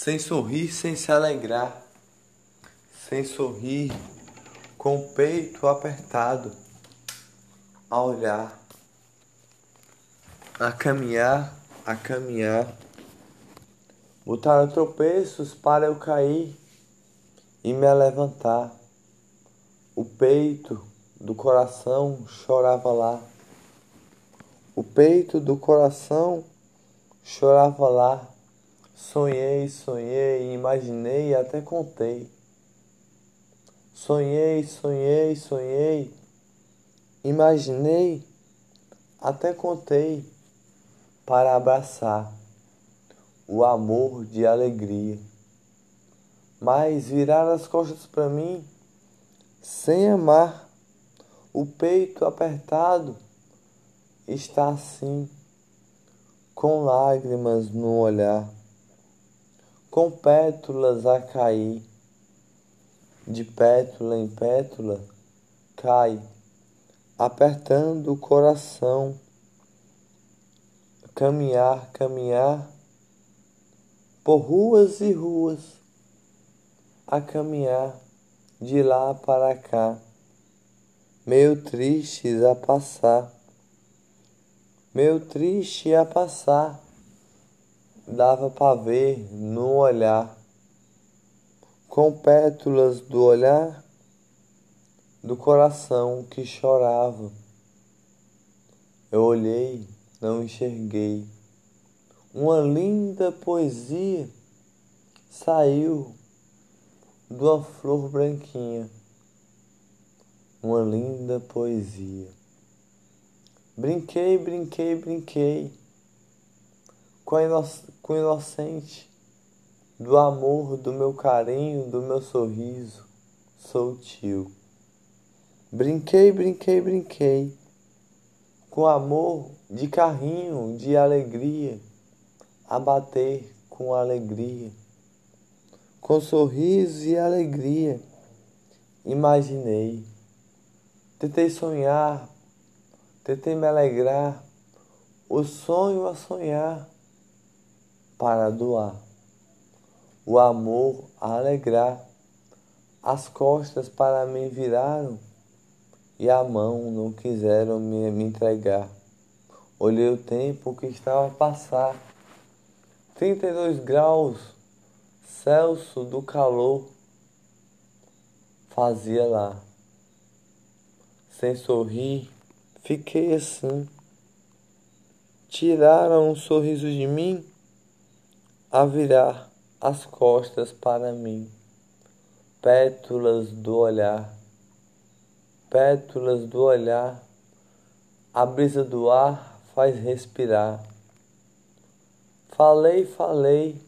sem sorrir, sem se alegrar, sem sorrir, com o peito apertado, a olhar, a caminhar, a caminhar. Botaram tropeços para eu cair e me levantar. O peito do coração chorava lá. O peito do coração chorava lá. Sonhei, sonhei, imaginei e até contei. Sonhei, sonhei, sonhei, imaginei, até contei para abraçar o amor de alegria. Mas virar as costas para mim sem amar, o peito apertado está assim, com lágrimas no olhar com pétalas a cair, de pétula em pétula, cai, apertando o coração. Caminhar, caminhar, por ruas e ruas, a caminhar de lá para cá, meio tristes a passar, meio triste a passar dava para ver no olhar, com pétalas do olhar do coração que chorava. Eu olhei, não enxerguei. Uma linda poesia saiu de uma flor branquinha. Uma linda poesia. Brinquei, brinquei, brinquei com, o inocente do amor, do meu carinho, do meu sorriso, sou tio. Brinquei, brinquei, brinquei, com amor de carrinho, de alegria, a bater com alegria, com sorriso e alegria. Imaginei, tentei sonhar, tentei me alegrar, o sonho a sonhar para doar, o amor a alegrar, as costas para mim viraram e a mão não quiseram me, me entregar. Olhei o tempo que estava a passar, 32 graus, Celso do calor, fazia lá. Sem sorrir, fiquei assim. Tiraram um sorriso de mim a virar as costas para mim, pétalas do olhar, pétalas do olhar, a brisa do ar faz respirar. Falei, falei,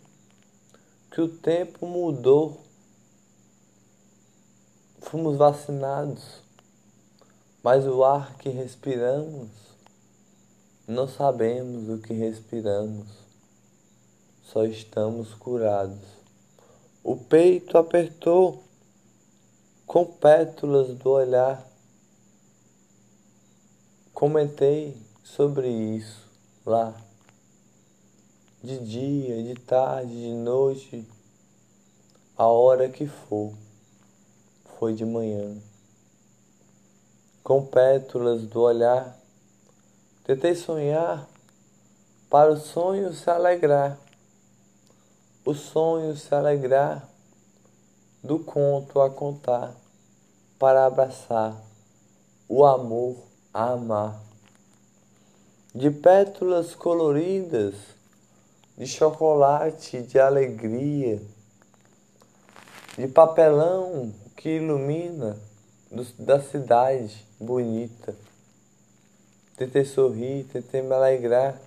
que o tempo mudou, fomos vacinados, mas o ar que respiramos, não sabemos o que respiramos só estamos curados. O peito apertou com pétalas do olhar. Comentei sobre isso lá, de dia, de tarde, de noite, a hora que for, foi de manhã. Com pétalas do olhar, tentei sonhar para o sonho se alegrar o sonho se alegrar do conto a contar para abraçar o amor a amar. De pétalas coloridas, de chocolate, de alegria, de papelão que ilumina do, da cidade bonita. Tentei sorrir, tentei me alegrar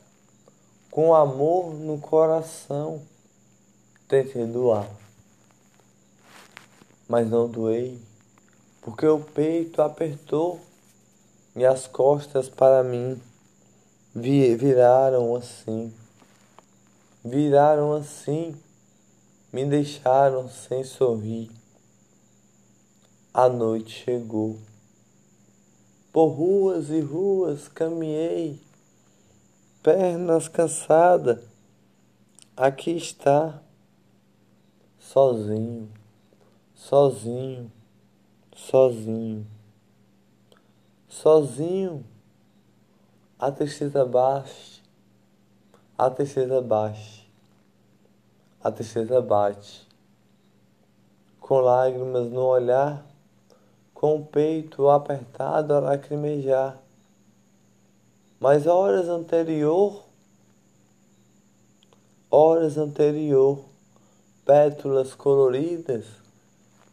com amor no coração Tentei doar, mas não doei, porque o peito apertou e as costas para mim viraram assim, viraram assim, me deixaram sem sorrir. A noite chegou. Por ruas e ruas caminhei, pernas cansadas. Aqui está sozinho, sozinho, sozinho, sozinho. A tristeza bate, a tristeza bate, a tristeza bate, com lágrimas no olhar, com o peito apertado a lacrimejar. Mas horas anterior, horas anterior, pétalas coloridas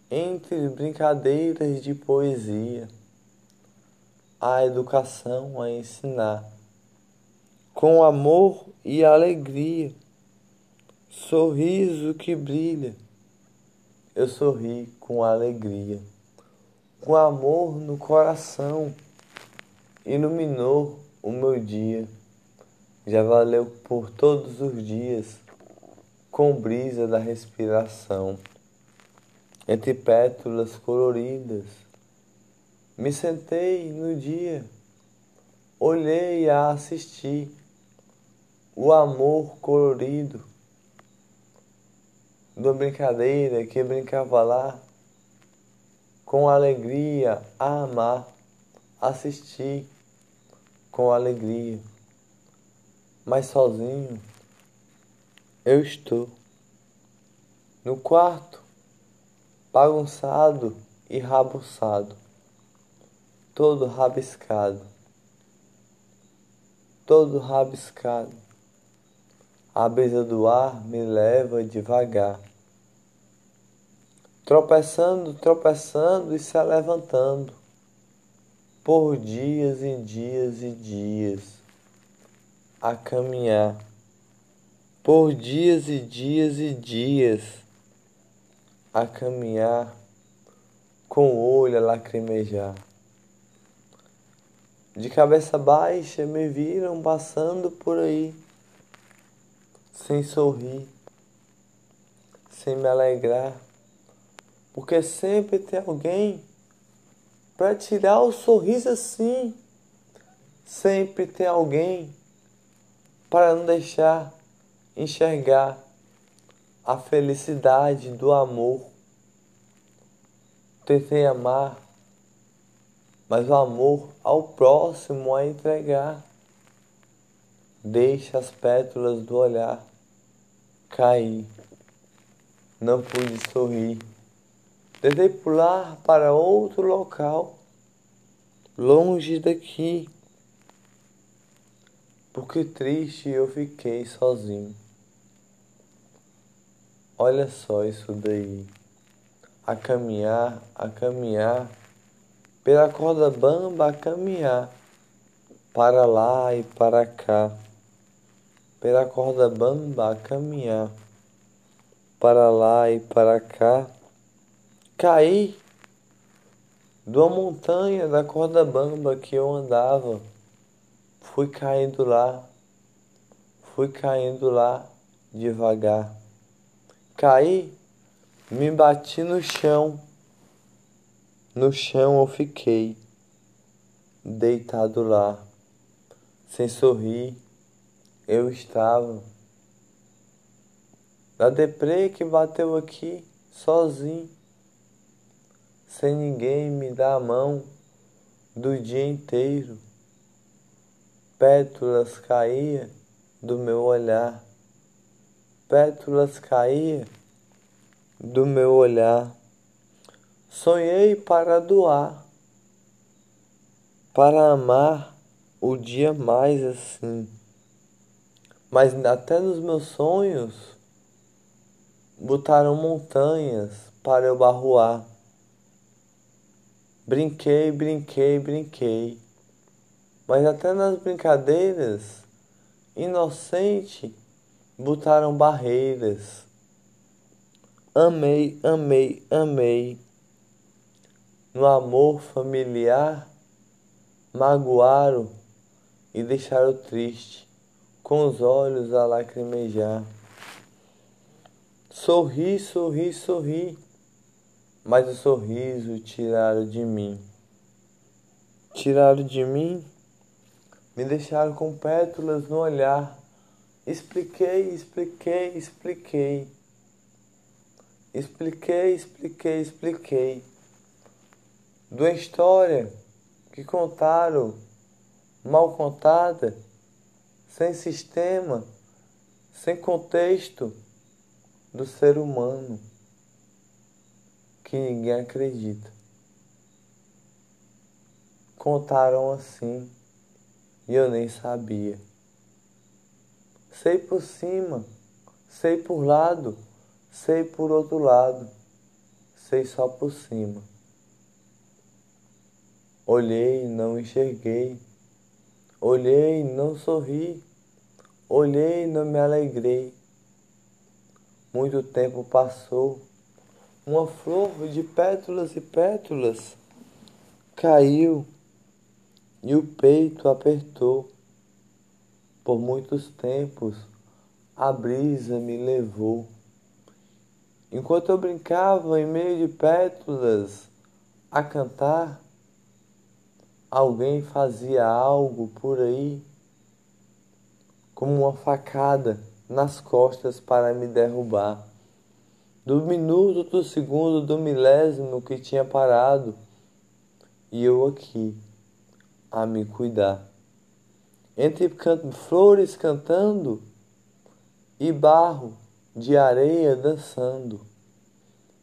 entre brincadeiras de poesia, a educação a ensinar, com amor e alegria, sorriso que brilha. Eu sorri com alegria, com amor no coração, iluminou o meu dia. Já valeu por todos os dias com brisa da respiração, entre pétalas coloridas. Me sentei no dia, olhei a assistir o amor colorido da brincadeira que brincava lá, com alegria a amar, assistir com alegria, mas sozinho eu estou no quarto, bagunçado e rabuçado, todo rabiscado, todo rabiscado. A brisa do ar me leva devagar, tropeçando, tropeçando e se levantando, por dias e dias e dias, a caminhar por dias e dias e dias a caminhar com o olho a lacrimejar. De cabeça baixa me viram passando por aí, sem sorrir, sem me alegrar, porque sempre tem alguém para tirar o sorriso assim, sempre tem alguém para não deixar enxergar a felicidade do amor. Tentei amar, mas o amor ao próximo a entregar. Deixa as pétalas do olhar cair. Não pude sorrir. Tentei pular para outro local, longe daqui porque triste eu fiquei sozinho. Olha só isso daí. A caminhar, a caminhar, pela corda bamba a caminhar, para lá e para cá. Pela corda bamba a caminhar, para lá e para cá. Caí de uma montanha da corda bamba que eu andava Fui caindo lá, fui caindo lá devagar. Caí, me bati no chão. No chão eu fiquei, deitado lá, sem sorrir. Eu estava. Da deprê que bateu aqui, sozinho, sem ninguém me dar a mão do dia inteiro pétalas caía do meu olhar, pétalas caía do meu olhar. Sonhei para doar, para amar o dia mais assim. Mas até nos meus sonhos botaram montanhas para eu barroar. Brinquei, brinquei, brinquei mas até nas brincadeiras, inocente, botaram barreiras. Amei, amei, amei. No amor familiar, magoaram e deixaram triste, com os olhos a lacrimejar. Sorri, sorri, sorri, mas o sorriso tiraram de mim. Tiraram de mim me deixaram com pétalas no olhar. Expliquei, expliquei, expliquei. Expliquei, expliquei, expliquei. De uma história que contaram, mal contada, sem sistema, sem contexto do ser humano, que ninguém acredita. Contaram assim e eu nem sabia. Sei por cima, sei por lado Sei por outro lado, sei só por cima. Olhei não enxerguei, olhei não sorri, olhei não me alegrei. Muito tempo passou, uma flor de pétalas e pétalas caiu e o peito apertou. Por muitos tempos a brisa me levou. Enquanto eu brincava em meio de pétalas a cantar, alguém fazia algo por aí, como uma facada nas costas para me derrubar. Do minuto, do segundo, do milésimo que tinha parado, e eu aqui a me cuidar. Entre flores cantando e barro de areia dançando,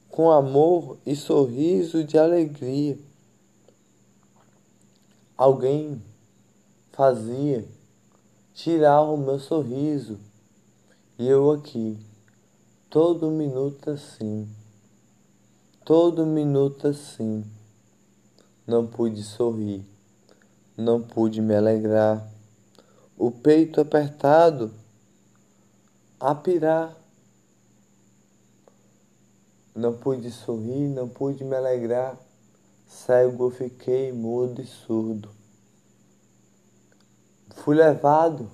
com amor e sorriso de alegria. Alguém fazia tirar o meu sorriso e eu aqui, todo minuto assim, todo minuto assim, não pude sorrir, não pude me alegrar, o peito apertado a pirar não pude sorrir, não pude me alegrar. Cego fiquei, mudo e surdo. Fui levado,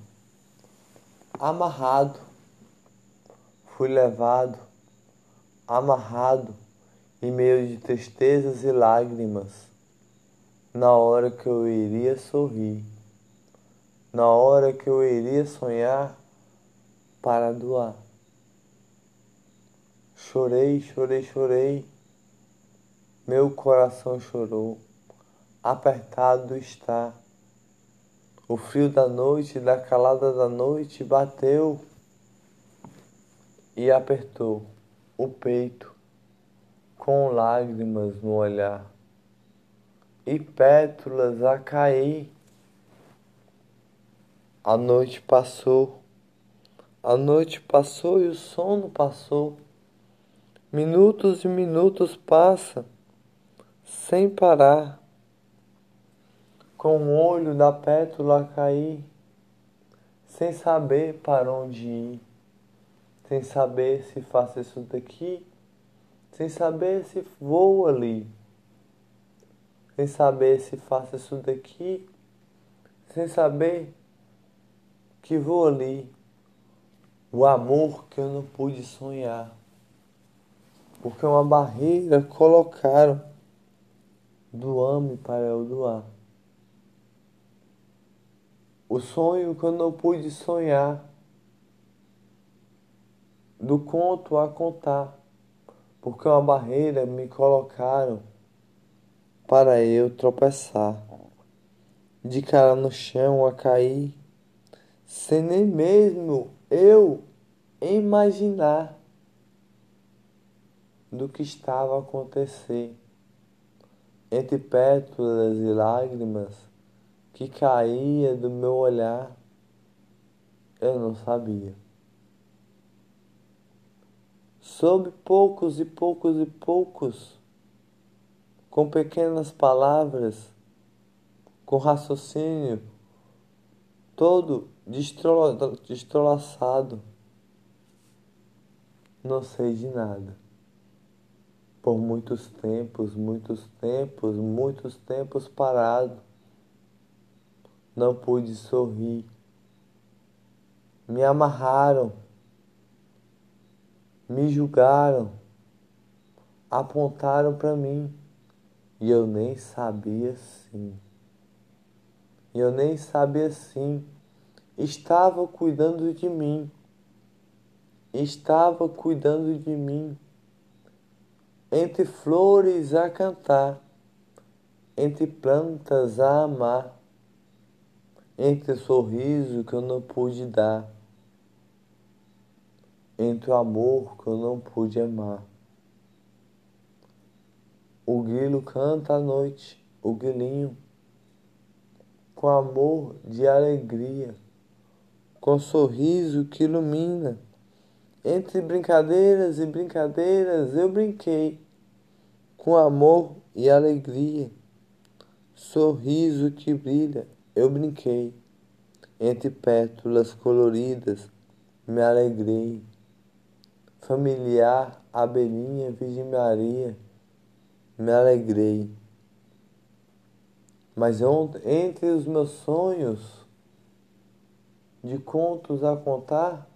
amarrado. Fui levado, amarrado, em meio de tristezas e lágrimas, na hora que eu iria sorrir, na hora que eu iria sonhar para doar. Chorei, chorei, chorei. Meu coração chorou. Apertado está. O frio da noite, da calada da noite bateu e apertou o peito com lágrimas no olhar e pétalas a cair. A noite passou, a noite passou e o sono passou. Minutos e minutos passam sem parar, com o olho da pétula cair, sem saber para onde ir, sem saber se faço isso daqui, sem saber se vou ali, sem saber se faço isso daqui, sem saber que vou ali, o amor que eu não pude sonhar. Porque uma barreira colocaram do ame para eu doar. O sonho que eu não pude sonhar, do conto a contar, porque uma barreira me colocaram para eu tropeçar, de cara no chão a cair, sem nem mesmo eu imaginar do que estava a acontecer. Entre pétalas e lágrimas que caía do meu olhar, eu não sabia. Sob poucos e poucos e poucos, com pequenas palavras, com raciocínio todo destrolaçado, não sei de nada por muitos tempos, muitos tempos, muitos tempos parado. Não pude sorrir. Me amarraram, me julgaram, apontaram para mim e eu nem sabia sim. E eu nem sabia sim. Estava cuidando de mim. Estava cuidando de mim entre flores a cantar, entre plantas a amar, entre o sorriso que eu não pude dar, entre o amor que eu não pude amar. O grilo canta à noite, o grilinho, com amor de alegria, com sorriso que ilumina. Entre brincadeiras e brincadeiras eu brinquei, com amor e alegria. Sorriso que brilha, eu brinquei. Entre pétalas coloridas, me alegrei. Familiar, abelhinha, Virgem Maria, me alegrei. Mas entre os meus sonhos de contos a contar,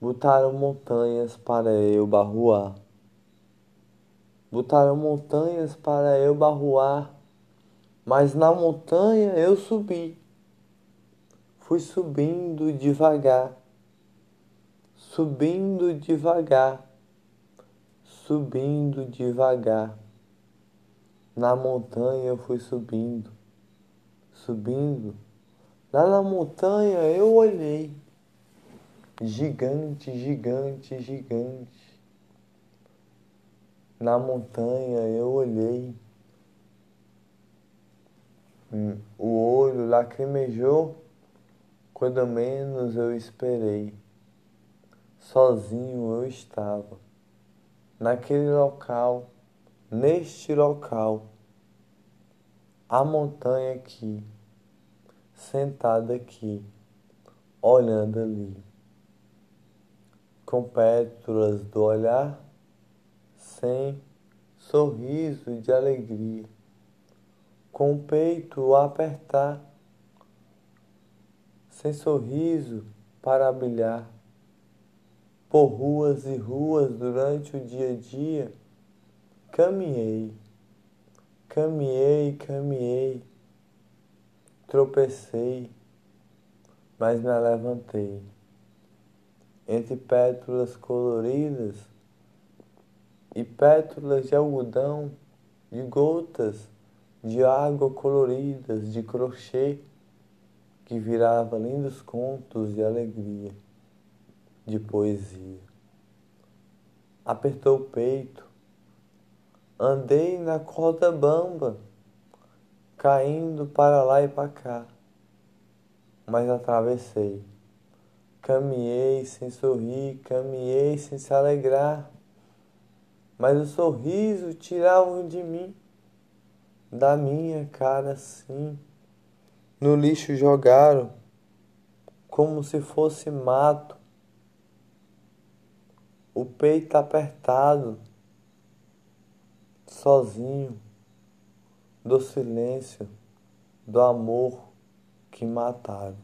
botaram montanhas para eu barruar. Botaram montanhas para eu barruar, mas na montanha eu subi. Fui subindo devagar, subindo devagar, subindo devagar. Na montanha eu fui subindo, subindo. Lá na montanha eu olhei. Gigante, gigante, gigante. Na montanha eu olhei. Hum, o olho lacrimejou quando menos eu esperei. Sozinho eu estava, naquele local, neste local, a montanha aqui, sentada aqui, olhando ali, com pétalas do olhar sem sorriso de alegria, com o peito a apertar, sem sorriso para brilhar, por ruas e ruas durante o dia a dia, caminhei, caminhei, caminhei, tropecei, mas me levantei. Entre pétalas coloridas, e pétalas de algodão, de gotas de água coloridas de crochê que virava lindos contos de alegria, de poesia. Apertou o peito, andei na corda bamba, caindo para lá e para cá, mas atravessei. Caminhei sem sorrir, caminhei sem se alegrar mas o sorriso tiravam de mim, da minha cara sim. No lixo jogaram, como se fosse mato, o peito apertado, sozinho, do silêncio, do amor que mataram.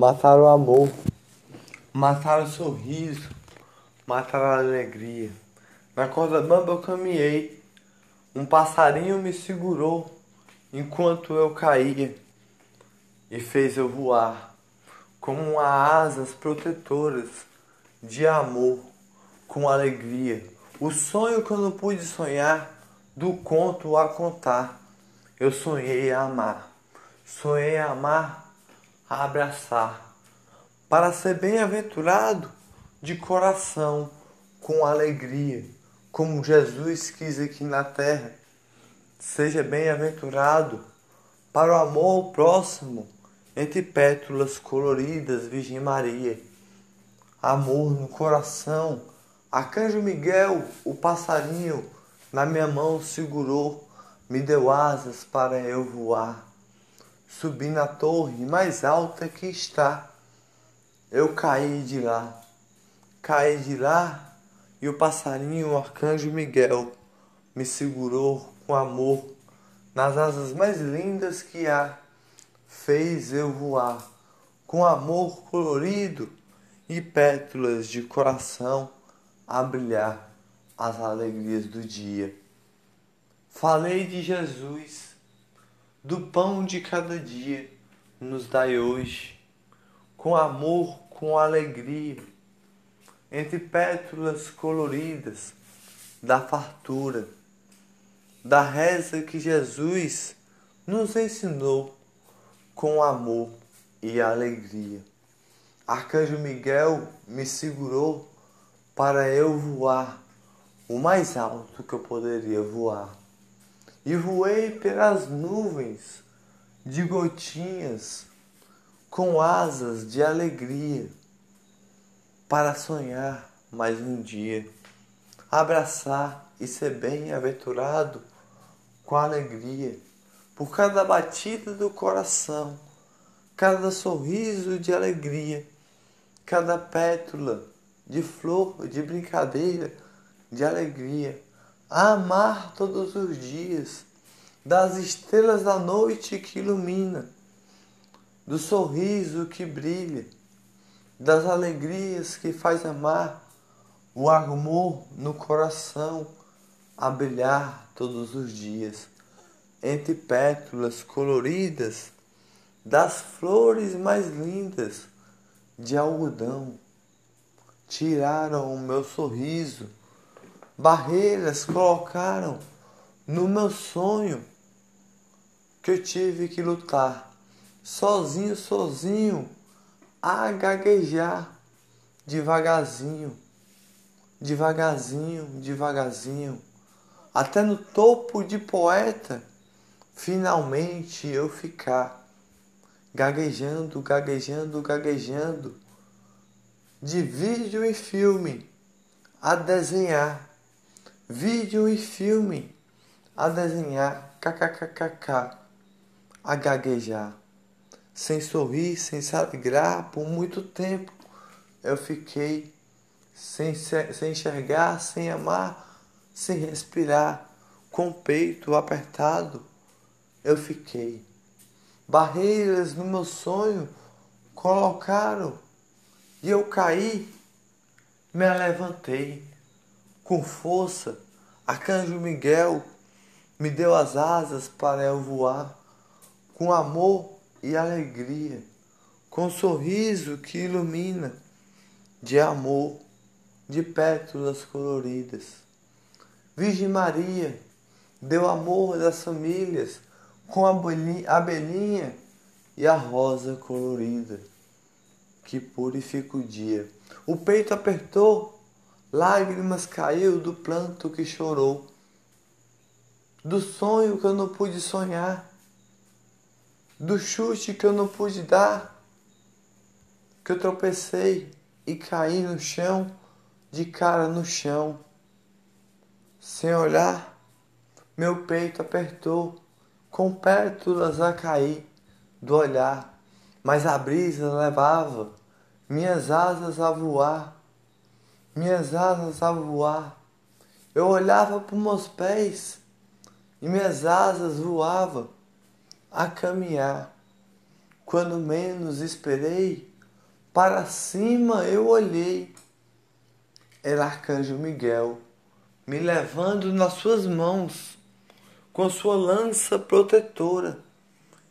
Mataram o amor, mataram o sorriso, mataram a alegria. Na corda bamba eu caminhei, um passarinho me segurou enquanto eu caía e fez eu voar como asas protetoras de amor, com alegria. O sonho que eu não pude sonhar, do conto a contar. Eu sonhei a amar, sonhei a amar a abraçar, para ser bem-aventurado de coração, com alegria, como Jesus quis aqui na terra. Seja bem-aventurado para o amor ao próximo, entre pétalas coloridas, Virgem Maria. Amor no coração, Arcanjo Miguel, o passarinho, na minha mão segurou, me deu asas para eu voar. Subi na torre mais alta que está. Eu caí de lá, caí de lá, e o passarinho, o arcanjo Miguel, me segurou com amor nas asas mais lindas que há. Fez eu voar com amor colorido e pétalas de coração a brilhar as alegrias do dia. Falei de Jesus, do pão de cada dia, nos dai hoje, com amor, com alegria, entre pétalas coloridas da fartura, da reza que Jesus nos ensinou com amor e alegria. Arcanjo Miguel me segurou para eu voar o mais alto que eu poderia voar. E voei pelas nuvens de gotinhas com asas de alegria para sonhar mais um dia, abraçar e ser bem-aventurado com alegria por cada batida do coração, cada sorriso de alegria, cada pétula de flor de brincadeira de alegria, a amar todos os dias, das estrelas da noite que ilumina, do sorriso que brilha, das alegrias que faz amar, o amor no coração a brilhar todos os dias, entre pétalas coloridas das flores mais lindas de algodão. Tiraram o meu sorriso barreiras colocaram no meu sonho que eu tive que lutar. Sozinho, sozinho, a gaguejar devagarzinho, devagarzinho, devagarzinho, até no topo de poeta, finalmente eu ficar. Gaguejando, gaguejando, gaguejando, de vídeo e filme a desenhar vídeo e filme, a desenhar, kkkk, a gaguejar. Sem sorrir, sem se alegrar, por muito tempo eu fiquei sem, sem enxergar, sem amar, sem respirar, com o peito apertado. Eu fiquei. Barreiras no meu sonho colocaram e eu caí, me levantei com força, Arcanjo Miguel me deu as asas para eu voar, com amor e alegria, com sorriso que ilumina, de amor, de pétalas coloridas. Virgem Maria deu amor das famílias, com a abelhinha e a rosa colorida, que purifica o dia. O peito apertou Lágrimas caiu do planto que chorou, do sonho que eu não pude sonhar, do chute que eu não pude dar, que eu tropecei e caí no chão, de cara no chão. Sem olhar, meu peito apertou, com pétalas a cair do olhar, mas a brisa levava minhas asas a voar minhas asas a voar. Eu olhava para meus pés e minhas asas voavam a caminhar. Quando menos esperei, para cima eu olhei. Era Arcanjo Miguel me levando nas suas mãos com sua lança protetora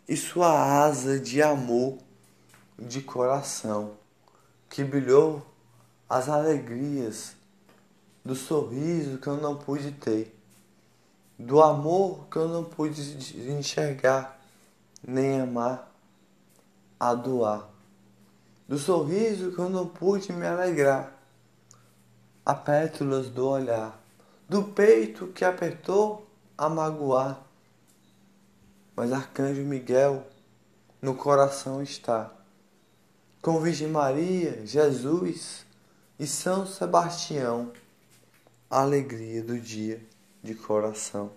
e sua asa de amor de coração que brilhou as alegrias, do sorriso que eu não pude ter, do amor que eu não pude enxergar, nem amar, a doar, do sorriso que eu não pude me alegrar, a pétalas do olhar, do peito que apertou a magoar. Mas Arcanjo Miguel no coração está, com Virgem Maria, Jesus e São Sebastião, alegria do dia de coração.